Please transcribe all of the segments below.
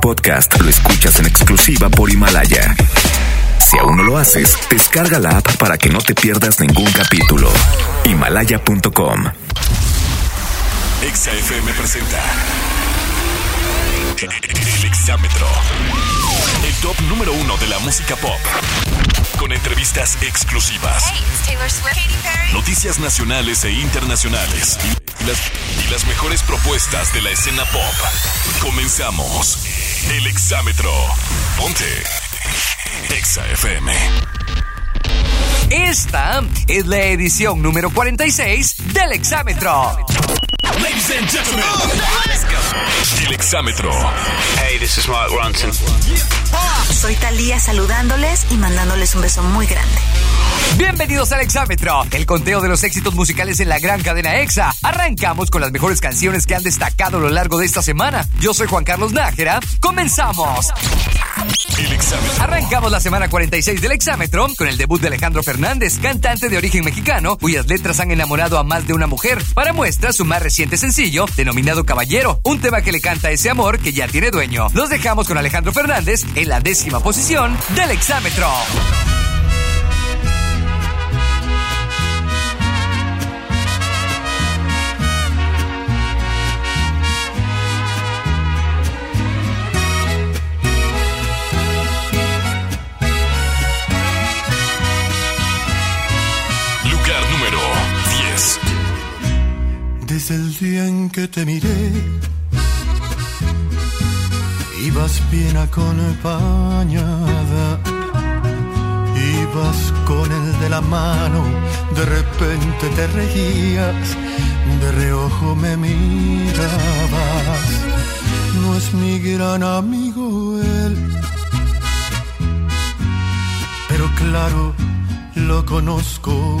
podcast lo escuchas en exclusiva por Himalaya. Si aún no lo haces, descarga la app para que no te pierdas ningún capítulo. Himalaya.com. XFM presenta El Exámetro. El top número uno de la música pop. Con entrevistas exclusivas. Noticias nacionales e internacionales. Y las, y las mejores propuestas de la escena pop. Comenzamos. El Exámetro. Ponte. Exa FM. Esta es la edición número 46 del Exámetro. Ladies and gentlemen, let's go. El Exámetro. Hey, this is Mark Ronson. Soy Talía saludándoles y mandándoles un beso muy grande. Bienvenidos al Exámetro, el conteo de los éxitos musicales en la gran cadena EXA. Arrancamos con las mejores canciones que han destacado a lo largo de esta semana. Yo soy Juan Carlos Nájera. ¡Comenzamos! El Exámetro. Arrancamos la semana 46 del Exámetro con el debut de Alejandro Fernández, cantante de origen mexicano, cuyas letras han enamorado a más de una mujer. Para muestra, su más reciente sencillo, denominado Caballero, un tema que le canta ese amor que ya tiene dueño. Los dejamos con Alejandro Fernández en la décima posición del Exámetro. Desde el día en que te miré, ibas bien acompañada. Ibas con el de la mano, de repente te reías, de reojo me mirabas. No es mi gran amigo él, pero claro, lo conozco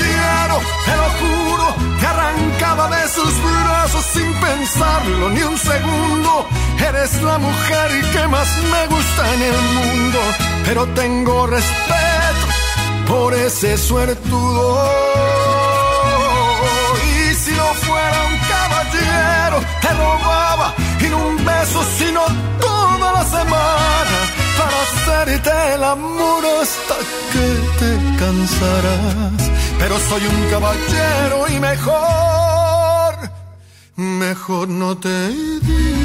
un caballero, te lo juro, te arrancaba de sus brazos sin pensarlo ni un segundo. Eres la mujer que más me gusta en el mundo, pero tengo respeto por ese suertudo. Y si no fuera un caballero, te robaba y un beso, sino toda la semana para hacerte el amor hasta que te cansarás. Pero soy un caballero y mejor, mejor no te digo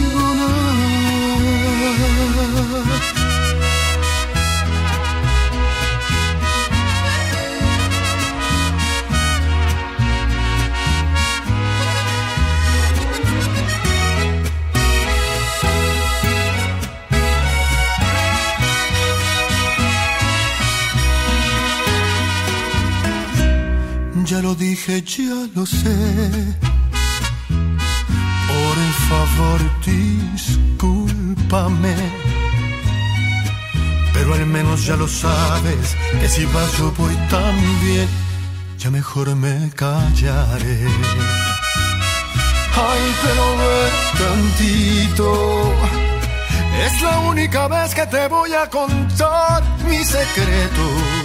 Ya lo dije, ya lo sé. Por favor, discúlpame. Pero al menos ya lo sabes, que si vas yo voy también, ya mejor me callaré. Ay, pero ve tantito. Es la única vez que te voy a contar mi secreto.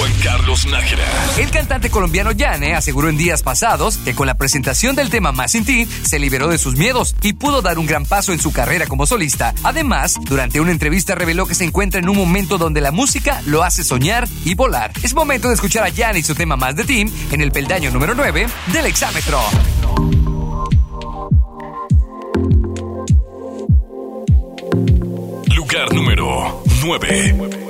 Juan Carlos Nájera. El cantante colombiano Yane aseguró en días pasados que con la presentación del tema Más sin ti se liberó de sus miedos y pudo dar un gran paso en su carrera como solista. Además, durante una entrevista reveló que se encuentra en un momento donde la música lo hace soñar y volar. Es momento de escuchar a Yane y su tema Más de ti en el peldaño número 9 del exámetro. Lugar número 9.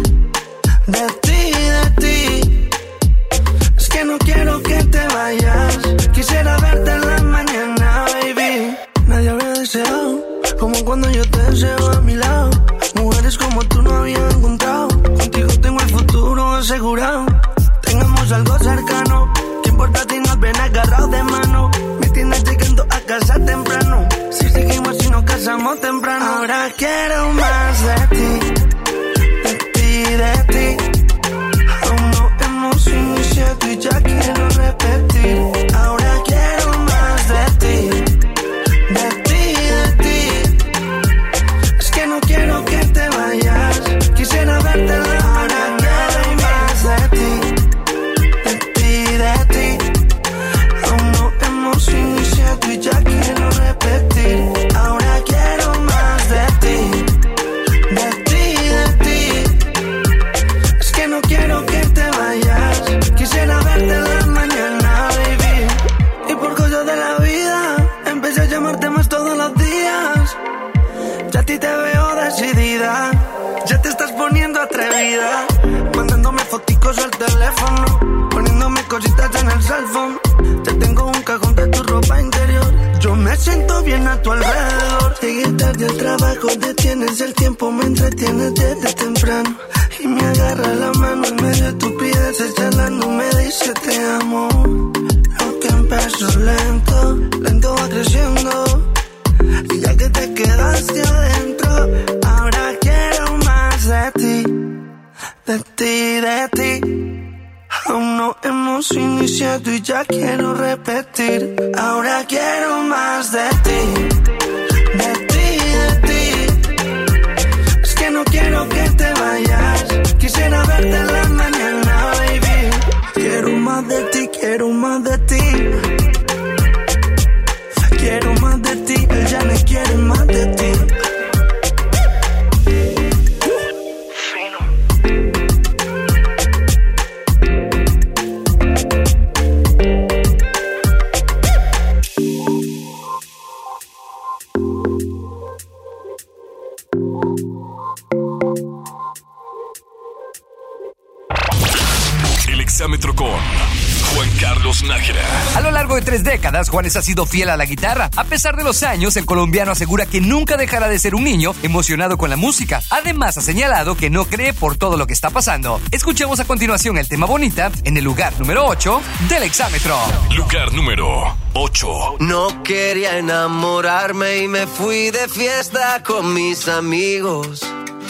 de ti, de ti. Es que no quiero que te vayas. Quisiera verte en la mañana, baby. Nadie habría deseado como cuando yo te deseo a mi lado. Mujeres como tú no había encontrado. Contigo tengo el futuro asegurado. Tengamos algo cercano. ¿Qué importa si nos ven agarrados de mano? Me tienes llegando a casa temprano. Si seguimos y nos casamos temprano. Ahora quiero más de ti. Y trabajo, detienes el tiempo, me entretienes desde temprano. Y me agarra la mano en medio de estupideces, charlando, me dice te amo. Lo que empezó lento, lento va creciendo. Y ya que te quedaste adentro, ahora quiero más de ti, de ti, de ti. Aún no hemos iniciado y ya quiero repetir. Juanes ha sido fiel a la guitarra. A pesar de los años, el colombiano asegura que nunca dejará de ser un niño emocionado con la música. Además, ha señalado que no cree por todo lo que está pasando. Escuchemos a continuación el tema Bonita en el lugar número 8 del exámetro. Lugar número 8. No quería enamorarme y me fui de fiesta con mis amigos.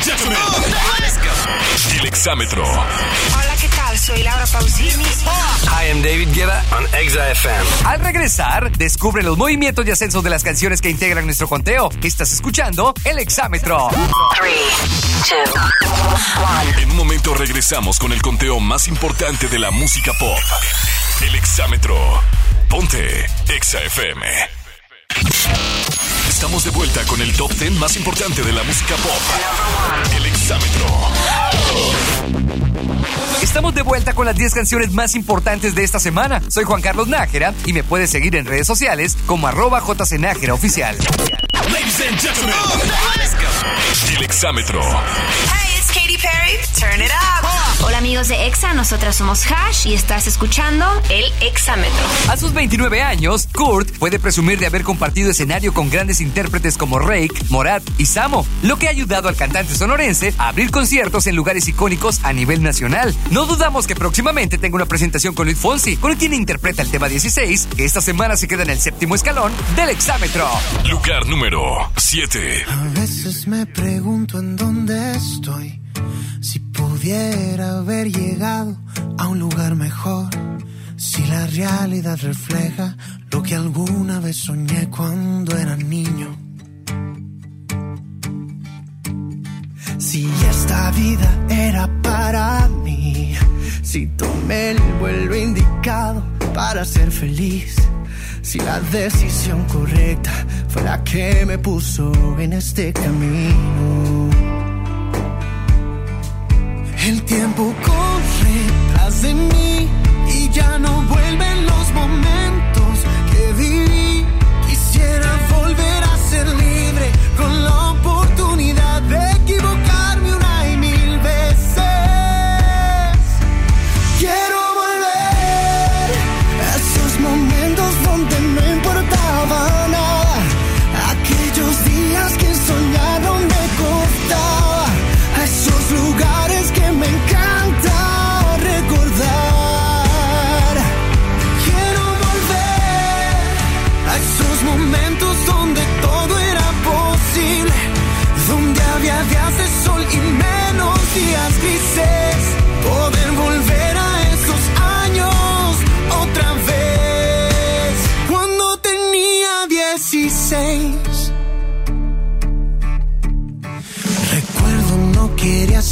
and gentlemen, el exámetro. Hola, ¿qué tal? Soy Laura Pausini. Hi, I'm David Guetta on Exa FM. Al regresar, descubre los movimientos y ascensos de las canciones que integran nuestro conteo. Estás escuchando el exámetro. En un momento regresamos con el conteo más importante de la música pop. El exámetro. Ponte Exa FM. Estamos de vuelta con el top 10 más importante de la música pop. El exámetro. Estamos de vuelta con las 10 canciones más importantes de esta semana. Soy Juan Carlos Nájera y me puedes seguir en redes sociales como arroba jcnájera oficial. Ladies and gentlemen, el exámetro. Hey, it's Katy Perry. Turn it up. Hola amigos de EXA, nosotras somos Hash y estás escuchando el Exámetro. A sus 29 años, Kurt puede presumir de haber compartido escenario con grandes intérpretes como Rake, Morat y Samo, lo que ha ayudado al cantante sonorense a abrir conciertos en lugares icónicos a nivel nacional. No dudamos que próximamente tenga una presentación con Luis Fonsi, con quien interpreta el tema 16, que esta semana se queda en el séptimo escalón del exámetro. Lugar número 7. A veces me pregunto en dónde estoy. Si pudiera haber llegado a un lugar mejor. Si la realidad refleja lo que alguna vez soñé cuando era niño. Si esta vida era para mí. Si tomé el vuelo indicado para ser feliz. Si la decisión correcta fue la que me puso en este camino. El tiempo corre tras de mí y ya no vuelven los momentos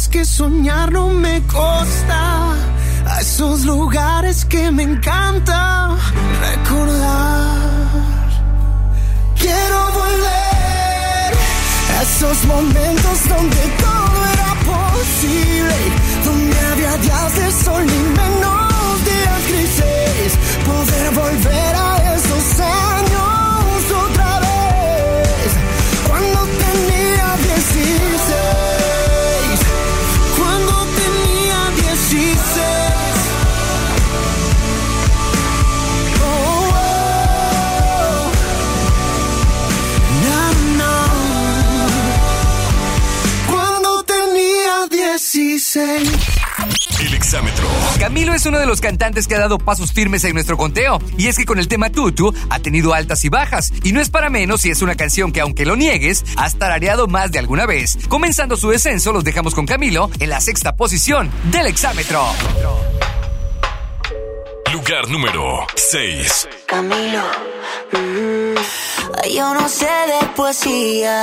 Días que soñar no me costaba. A esos lugares que me encanta recordar. Quiero volver a esos momentos donde todo era posible. Donde había días de sol y menos días grises. Poder volver a El exámetro. Camilo es uno de los cantantes que ha dado pasos firmes en nuestro conteo. Y es que con el tema Tutu ha tenido altas y bajas. Y no es para menos si es una canción que, aunque lo niegues, has tarareado más de alguna vez. Comenzando su descenso, los dejamos con Camilo en la sexta posición del exámetro. Lugar número 6. Camilo. Mm, yo no sé de poesía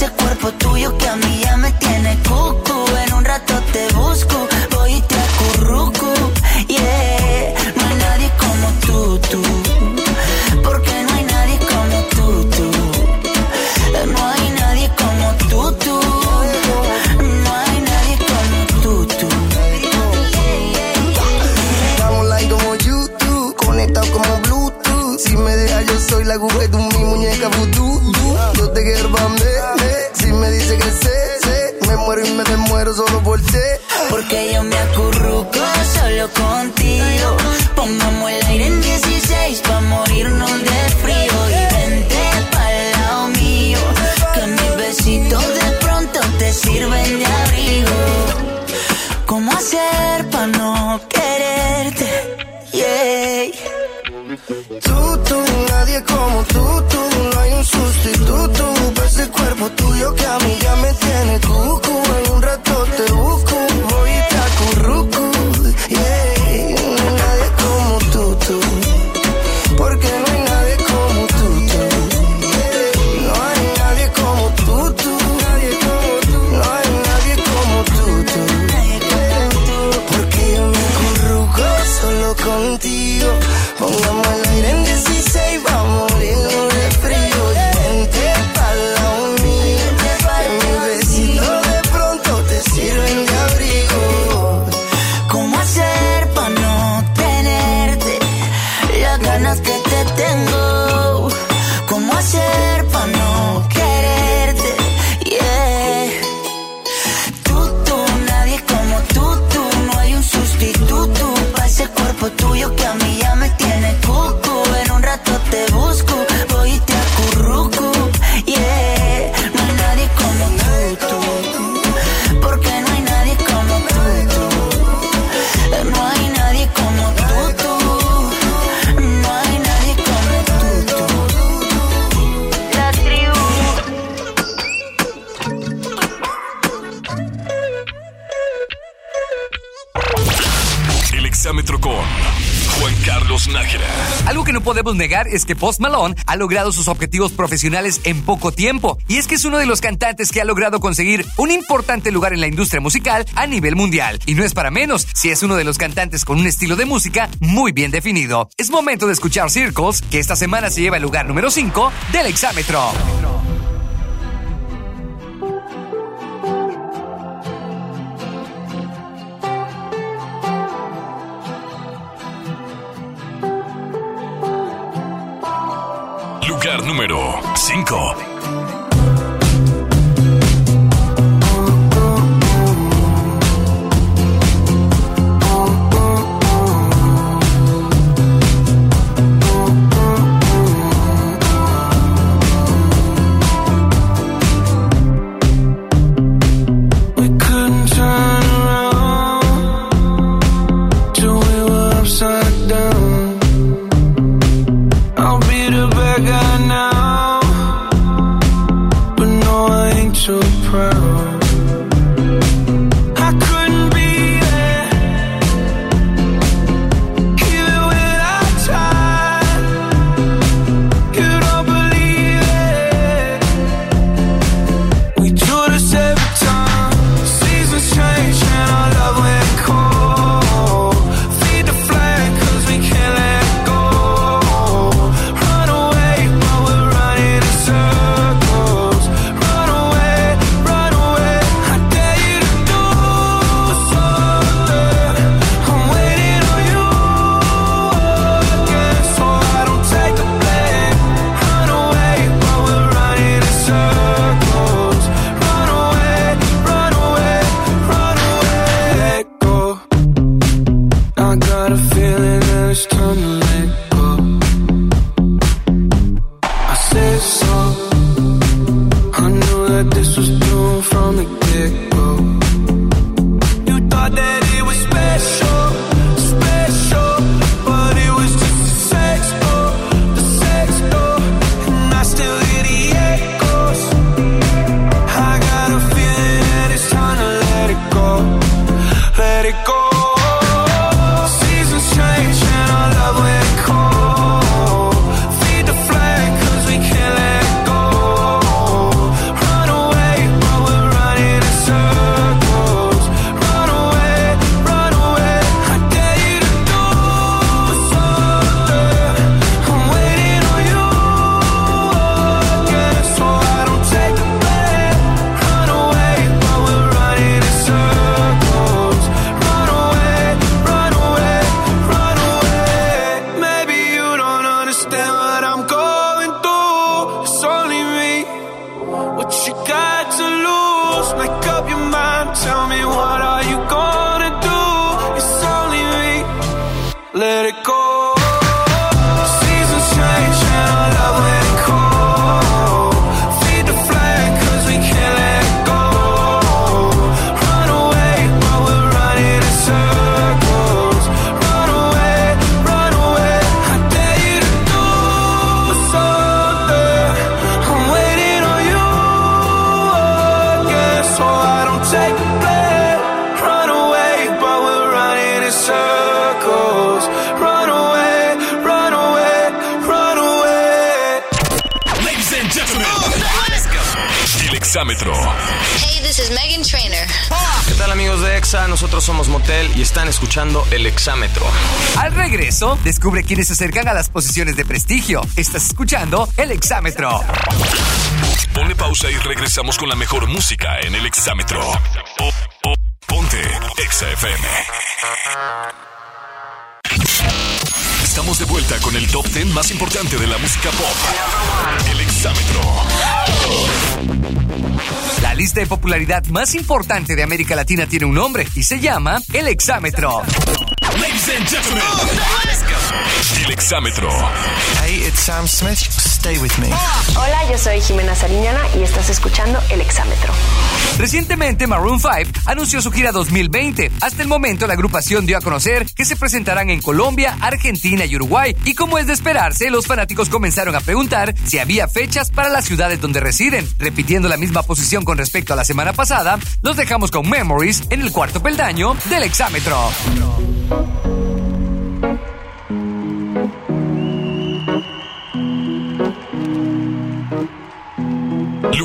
ese cuerpo tuyo que a mí ya me tiene cucu. En un rato te busco, es que Post Malone ha logrado sus objetivos profesionales en poco tiempo. Y es que es uno de los cantantes que ha logrado conseguir un importante lugar en la industria musical a nivel mundial. Y no es para menos, si es uno de los cantantes con un estilo de música muy bien definido. Es momento de escuchar Circles, que esta semana se lleva el lugar número 5 del exámetro. Lugar número 5. Nosotros somos Motel y están escuchando El Exámetro. Al regreso, descubre quiénes se acercan a las posiciones de prestigio. Estás escuchando el exámetro. Ponle pausa y regresamos con la mejor música en el exámetro. Po- po- Ponte Exa FM. Estamos de vuelta con el top 10 más importante de la música pop. El exámetro. La lista de popularidad más importante de América Latina tiene un nombre y se llama el exámetro. Ladies and gentlemen, el exámetro. Hey, it's Sam Smith. Stay with me. Hola, yo soy Jimena Sariñana y estás escuchando El Exámetro. Recientemente Maroon 5 anunció su gira 2020. Hasta el momento la agrupación dio a conocer que se presentarán en Colombia, Argentina y Uruguay. Y como es de esperarse, los fanáticos comenzaron a preguntar si había fechas para las ciudades donde residen. Repitiendo la misma posición con respecto a la semana pasada, los dejamos con Memories en el cuarto peldaño del exámetro.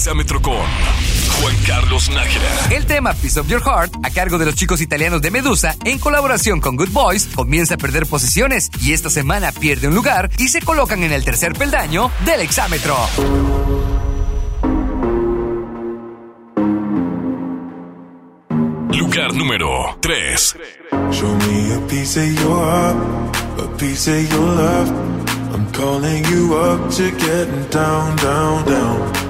exámetro con Juan Carlos Nájera. El tema Piece of Your Heart, a cargo de los chicos italianos de Medusa, en colaboración con Good Boys, comienza a perder posiciones y esta semana pierde un lugar y se colocan en el tercer peldaño del exámetro. Lugar número 3. Show me a piece of your heart, a piece of your love. I'm calling you up to getting down, down, down.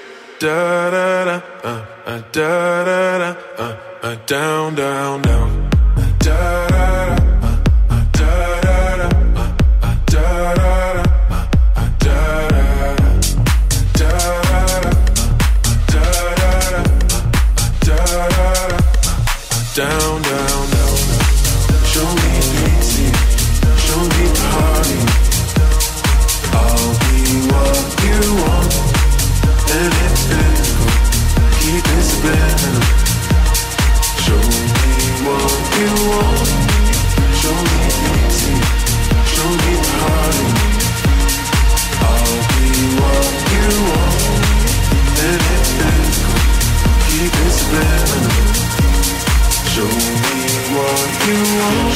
da da da, uh, uh, da da da, uh, uh, down down down, uh, da da da. Down, down, down, down. Show me, show me the party.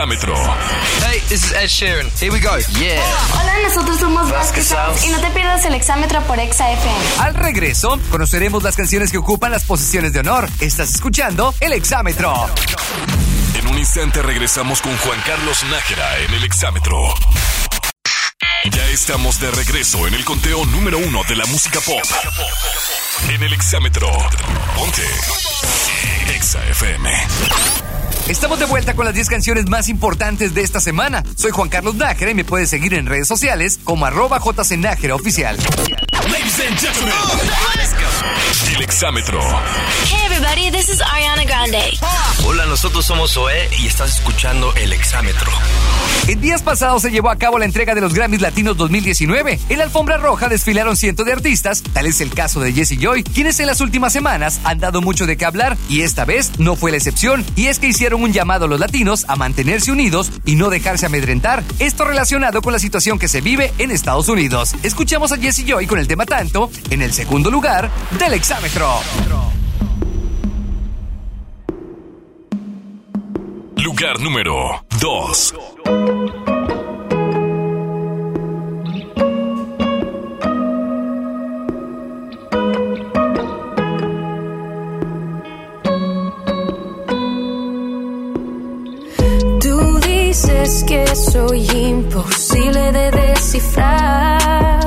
Exámetro. Hey, this is Ed Sheeran. Here we go. Yeah. Hola, nosotros somos Vasquez y no te pierdas el exámetro por Exa FM. Al regreso, conoceremos las canciones que ocupan las posiciones de honor. Estás escuchando el exámetro. En un instante regresamos con Juan Carlos Nájera en el exámetro. Ya estamos de regreso en el conteo número uno de la música pop. En el exámetro. Ponte. Exa FM. Estamos de vuelta con las 10 canciones más importantes de esta semana. Soy Juan Carlos Nájera y me puedes seguir en redes sociales como arroba oficial. Ladies and gentlemen. El exámetro. Everybody, this is Ariana Grande. Hola, nosotros somos Zoé y estás escuchando El Exámetro. En días pasados se llevó a cabo la entrega de los Grammys Latinos 2019. En la alfombra roja desfilaron cientos de artistas, tal es el caso de Jesse Joy, quienes en las últimas semanas han dado mucho de qué hablar y esta vez no fue la excepción. Y es que hicieron un llamado a los latinos a mantenerse unidos y no dejarse amedrentar. Esto relacionado con la situación que se vive en Estados Unidos. Escuchamos a Jesse Joy con el tema tanto en el segundo lugar del exámetro. Lugar número 2. Tú dices que soy imposible de descifrar.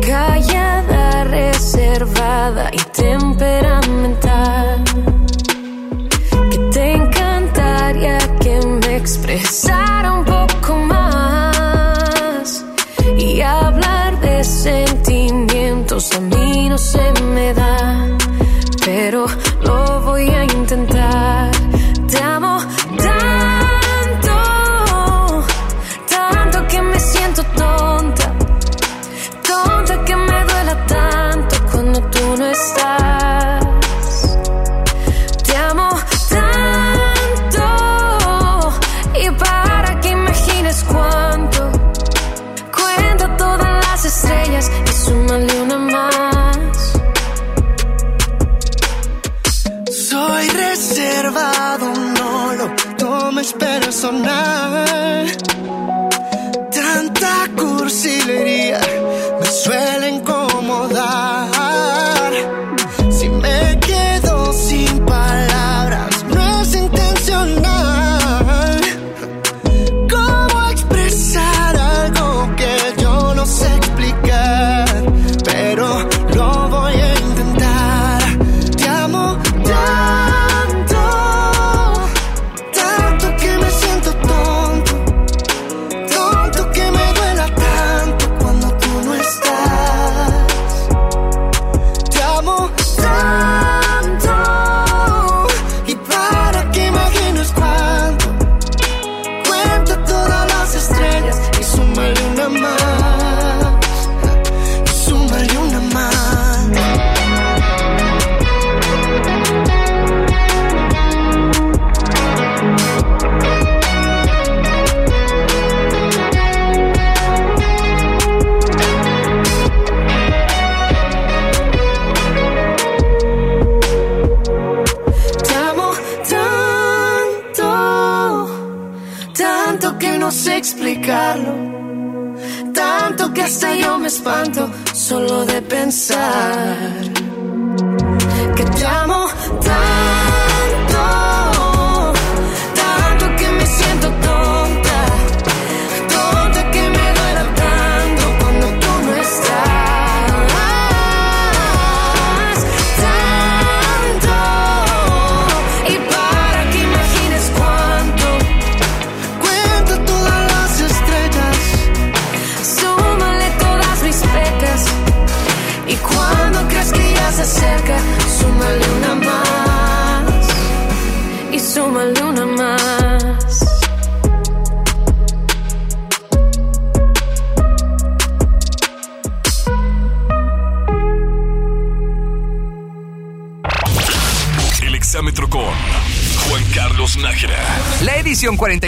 Callada, reservada y temperamental. Me expresara un imagines cuánto, cuenta todas las estrellas y súmale una más. Soy reservado, no lo tomes personal.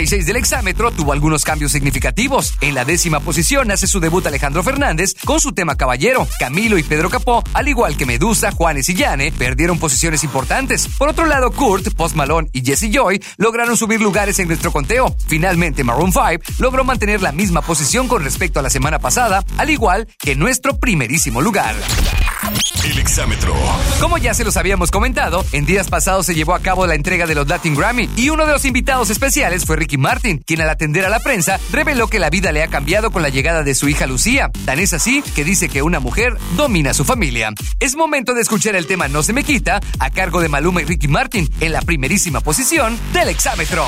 36 del exámetro tuvo algunos cambios significativos. En la décima posición hace su debut Alejandro Fernández con su tema Caballero. Camilo y Pedro Capó, al igual que Medusa, Juanes y Yane, perdieron posiciones importantes. Por otro lado, Kurt, Post Malone y Jesse Joy lograron subir lugares en nuestro conteo. Finalmente, Maroon 5 logró mantener la misma posición con respecto a la semana pasada, al igual que nuestro primerísimo lugar. El exámetro. Como ya se los habíamos comentado, en días pasados se llevó a cabo la entrega de los Latin Grammy y uno de los invitados especiales fue Ricky Martin, quien al atender a la prensa reveló que la vida le ha cambiado con la llegada de su hija Lucía. Tan es así que dice que una mujer domina su familia. Es momento de escuchar el tema No se me quita a cargo de Maluma y Ricky Martin en la primerísima posición del exámetro.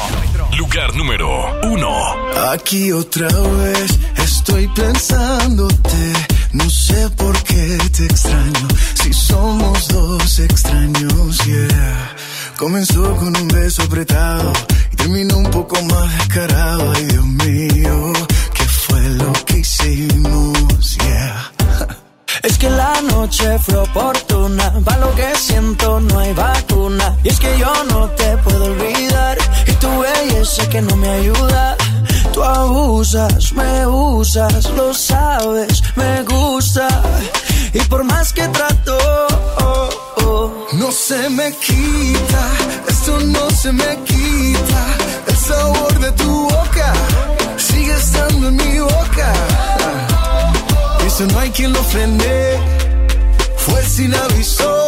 Lugar número uno. Aquí otra vez estoy pensándote. No sé por qué te extraño. Si somos dos extraños, yeah. Comenzó con un beso apretado y terminó un poco más descarado. Ay, Dios mío, ¿qué fue lo que hicimos? Yeah. Es que la noche fue oportuna, va lo que siento, no hay vacuna. Y es que yo no te puedo olvidar, y tu belleza que no me ayuda. Tú abusas, me usas, lo sabes, me gusta. Y por más que trato, oh, oh, No se me quita, esto no se me quita. El sabor de tu boca sigue estando en mi boca. Eso no hay quien lo frene, fue sin aviso.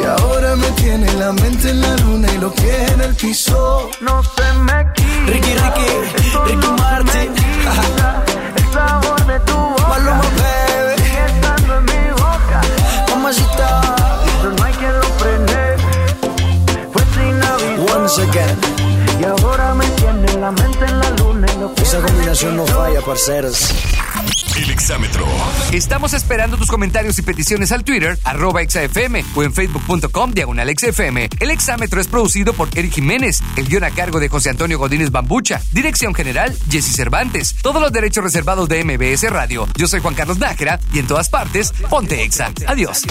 Y ahora me tiene la mente en la luna y los pies en el piso. No se me quita. Ricky, Ricky, Ricky Martin. El sabor de tu boca. Maluma, baby. Sigue estando en mi boca. Mamacita. Eso no hay quien lo frene. Fue sin aviso. Once again. Y ahora me tiene la mente en la luna y los pies Esa combinación no falla, parceros. El exámetro. Estamos esperando tus comentarios y peticiones al Twitter, arroba exafm o en facebook.com diagonal XFM. El exámetro es producido por Eric Jiménez, el guion a cargo de José Antonio Godínez Bambucha, dirección general Jesse Cervantes, todos los derechos reservados de MBS Radio. Yo soy Juan Carlos Nájera y en todas partes, ponte exa. Adiós.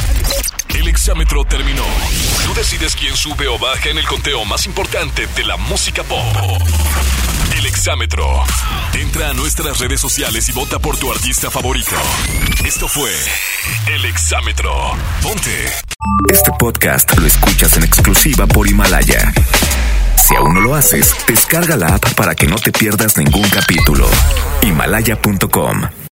El exámetro terminó. Tú decides quién sube o baja en el conteo más importante de la música pop. El exámetro. Entra a nuestras redes sociales y vota por tu artista favorito. Esto fue El exámetro. Ponte. Este podcast lo escuchas en exclusiva por Himalaya. Si aún no lo haces, descarga la app para que no te pierdas ningún capítulo. Himalaya.com